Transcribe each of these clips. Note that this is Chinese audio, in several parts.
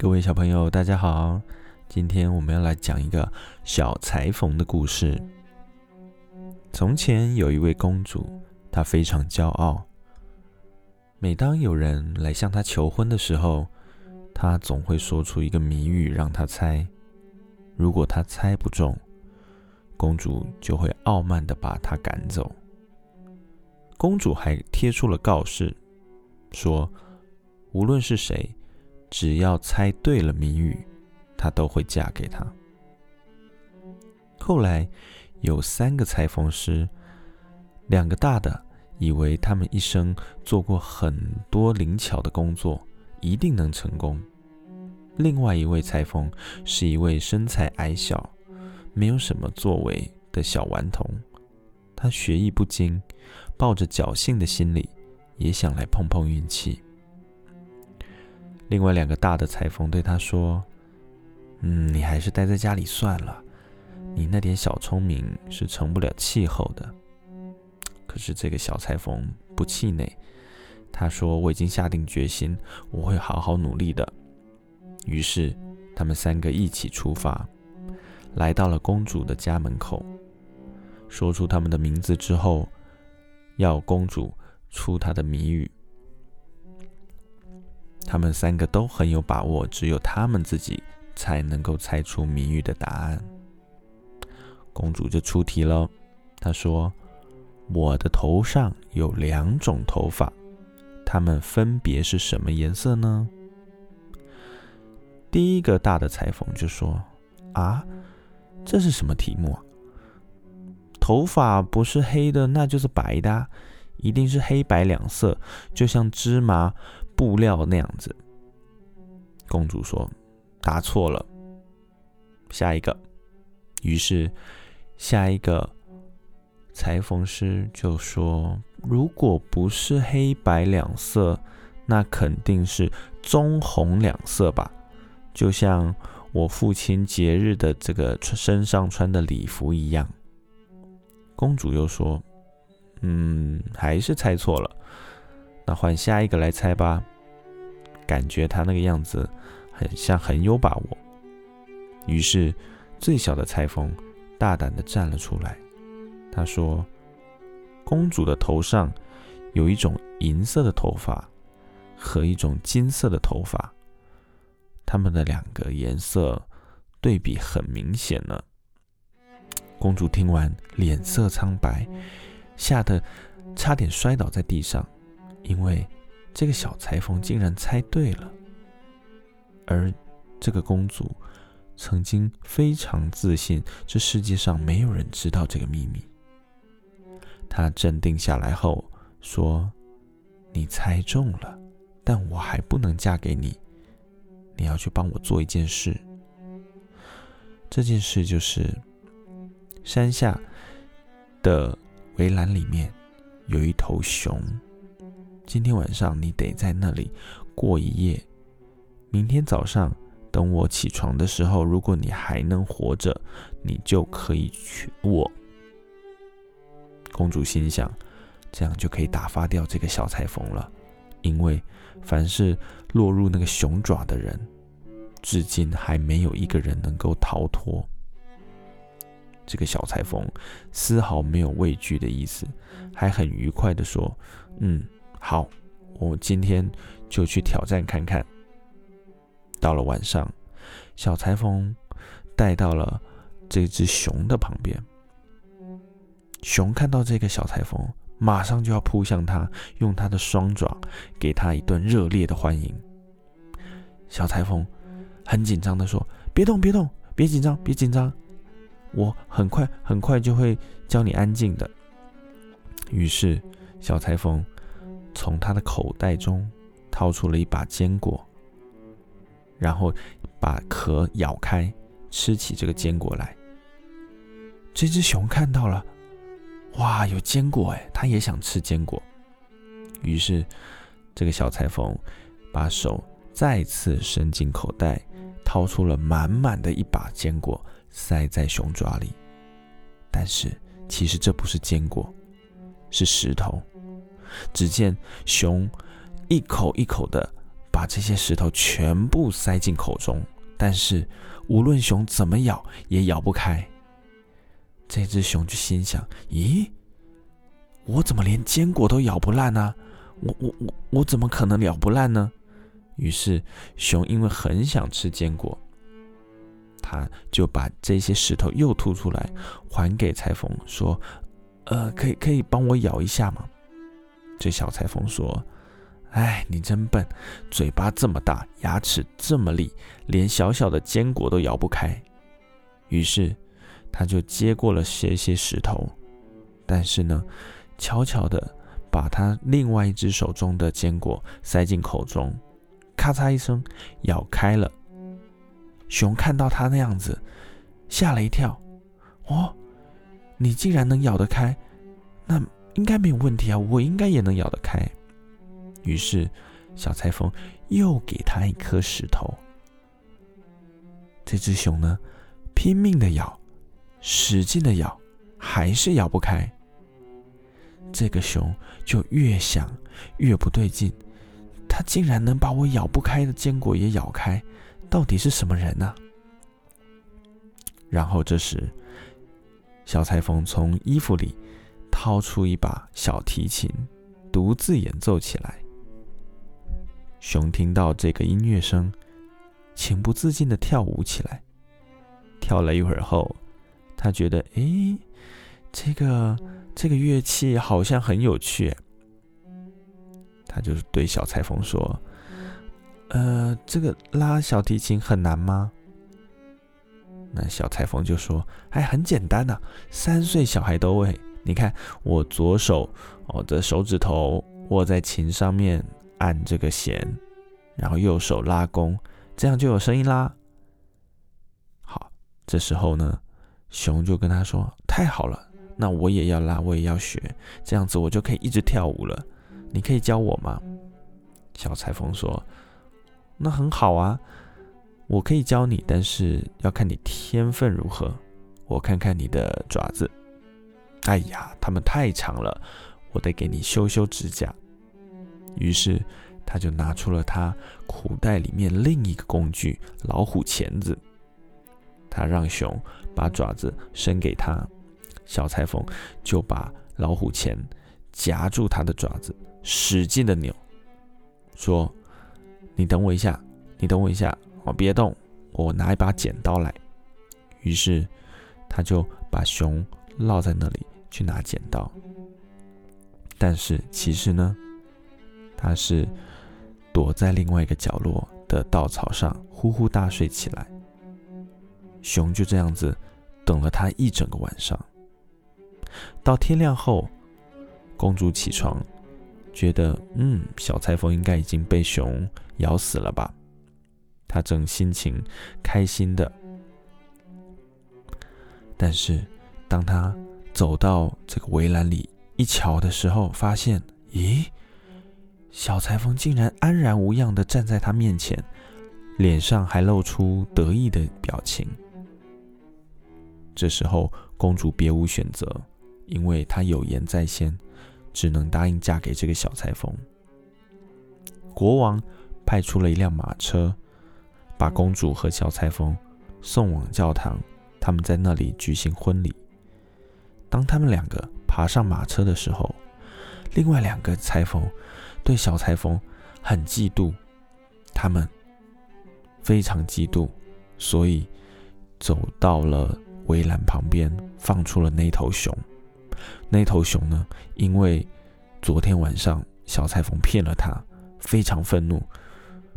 各位小朋友，大家好！今天我们要来讲一个小裁缝的故事。从前有一位公主，她非常骄傲。每当有人来向她求婚的时候，她总会说出一个谜语让她猜。如果她猜不中，公主就会傲慢的把她赶走。公主还贴出了告示，说无论是谁。只要猜对了谜语，她都会嫁给他。后来有三个裁缝师，两个大的以为他们一生做过很多灵巧的工作，一定能成功。另外一位裁缝是一位身材矮小、没有什么作为的小顽童，他学艺不精，抱着侥幸的心理，也想来碰碰运气。另外两个大的裁缝对他说：“嗯，你还是待在家里算了，你那点小聪明是成不了气候的。”可是这个小裁缝不气馁，他说：“我已经下定决心，我会好好努力的。”于是他们三个一起出发，来到了公主的家门口，说出他们的名字之后，要公主出她的谜语。他们三个都很有把握，只有他们自己才能够猜出谜语的答案。公主就出题了，她说：“我的头上有两种头发，它们分别是什么颜色呢？”第一个大的裁缝就说：“啊，这是什么题目啊？头发不是黑的，那就是白的，一定是黑白两色，就像芝麻。”布料那样子，公主说：“答错了。”下一个，于是下一个裁缝师就说：“如果不是黑白两色，那肯定是棕红两色吧？就像我父亲节日的这个身上穿的礼服一样。”公主又说：“嗯，还是猜错了。那换下一个来猜吧。”感觉他那个样子很像很有把握，于是最小的裁缝大胆地站了出来。他说：“公主的头上有一种银色的头发和一种金色的头发，它们的两个颜色对比很明显呢。”公主听完脸色苍白，吓得差点摔倒在地上，因为。这个小裁缝竟然猜对了，而这个公主曾经非常自信，这世界上没有人知道这个秘密。她镇定下来后说：“你猜中了，但我还不能嫁给你。你要去帮我做一件事。这件事就是山下的围栏里面有一头熊。”今天晚上你得在那里过一夜。明天早上等我起床的时候，如果你还能活着，你就可以娶我。公主心想，这样就可以打发掉这个小裁缝了，因为凡是落入那个熊爪的人，至今还没有一个人能够逃脱。这个小裁缝丝毫没有畏惧的意思，还很愉快的说：“嗯。”好，我今天就去挑战看看。到了晚上，小裁缝带到了这只熊的旁边。熊看到这个小裁缝，马上就要扑向他，用他的双爪给他一顿热烈的欢迎。小裁缝很紧张的说：“别动，别动，别紧张，别紧张，我很快很快就会教你安静的。”于是，小裁缝。从他的口袋中掏出了一把坚果，然后把壳咬开，吃起这个坚果来。这只熊看到了，哇，有坚果哎，它也想吃坚果。于是，这个小裁缝把手再次伸进口袋，掏出了满满的一把坚果，塞在熊爪里。但是，其实这不是坚果，是石头。只见熊一口一口的把这些石头全部塞进口中，但是无论熊怎么咬，也咬不开。这只熊就心想：咦，我怎么连坚果都咬不烂呢？我我我我怎么可能咬不烂呢？于是熊因为很想吃坚果，他就把这些石头又吐出来，还给裁缝说：“呃，可以可以帮我咬一下吗？”这小裁缝说：“哎，你真笨，嘴巴这么大，牙齿这么利，连小小的坚果都咬不开。”于是，他就接过了些些石头，但是呢，悄悄的把他另外一只手中的坚果塞进口中，咔嚓一声咬开了。熊看到他那样子，吓了一跳：“哦，你竟然能咬得开？那……”应该没有问题啊，我应该也能咬得开。于是，小裁缝又给他一颗石头。这只熊呢，拼命的咬，使劲的咬，还是咬不开。这个熊就越想越不对劲，他竟然能把我咬不开的坚果也咬开，到底是什么人呢？然后这时，小裁缝从衣服里。掏出一把小提琴，独自演奏起来。熊听到这个音乐声，情不自禁的跳舞起来。跳了一会儿后，他觉得，哎，这个这个乐器好像很有趣。他就对小裁缝说：“呃，这个拉小提琴很难吗？”那小裁缝就说：“哎，很简单呐，三岁小孩都会。”你看，我左手我的手指头握在琴上面按这个弦，然后右手拉弓，这样就有声音啦。好，这时候呢，熊就跟他说：“太好了，那我也要拉，我也要学，这样子我就可以一直跳舞了。你可以教我吗？”小裁缝说：“那很好啊，我可以教你，但是要看你天分如何，我看看你的爪子。”哎呀，它们太长了，我得给你修修指甲。于是，他就拿出了他裤袋里面另一个工具——老虎钳子。他让熊把爪子伸给他，小裁缝就把老虎钳夹住他的爪子，使劲的扭，说：“你等我一下，你等我一下，我别动，我拿一把剪刀来。”于是，他就把熊落在那里。去拿剪刀，但是其实呢，他是躲在另外一个角落的稻草上呼呼大睡起来。熊就这样子等了他一整个晚上。到天亮后，公主起床，觉得嗯，小裁缝应该已经被熊咬死了吧？她正心情开心的，但是当她走到这个围栏里一瞧的时候，发现，咦，小裁缝竟然安然无恙的站在他面前，脸上还露出得意的表情。这时候，公主别无选择，因为她有言在先，只能答应嫁给这个小裁缝。国王派出了一辆马车，把公主和小裁缝送往教堂，他们在那里举行婚礼。当他们两个爬上马车的时候，另外两个裁缝对小裁缝很嫉妒，他们非常嫉妒，所以走到了围栏旁边，放出了那头熊。那头熊呢，因为昨天晚上小裁缝骗了他，非常愤怒，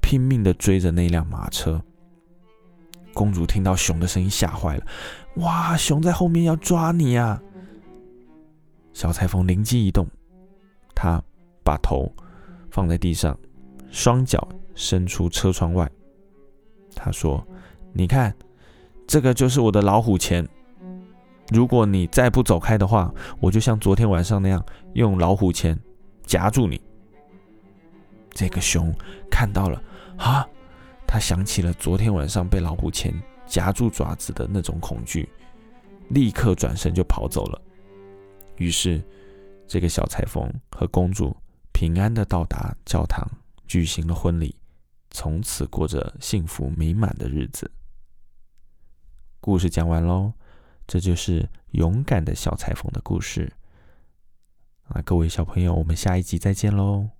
拼命的追着那辆马车。公主听到熊的声音，吓坏了，哇，熊在后面要抓你呀！小裁缝灵机一动，他把头放在地上，双脚伸出车窗外。他说：“你看，这个就是我的老虎钳。如果你再不走开的话，我就像昨天晚上那样，用老虎钳夹住你。”这个熊看到了，啊，他想起了昨天晚上被老虎钳夹住爪子的那种恐惧，立刻转身就跑走了。于是，这个小裁缝和公主平安的到达教堂，举行了婚礼，从此过着幸福美满的日子。故事讲完喽，这就是勇敢的小裁缝的故事。啊，各位小朋友，我们下一集再见喽。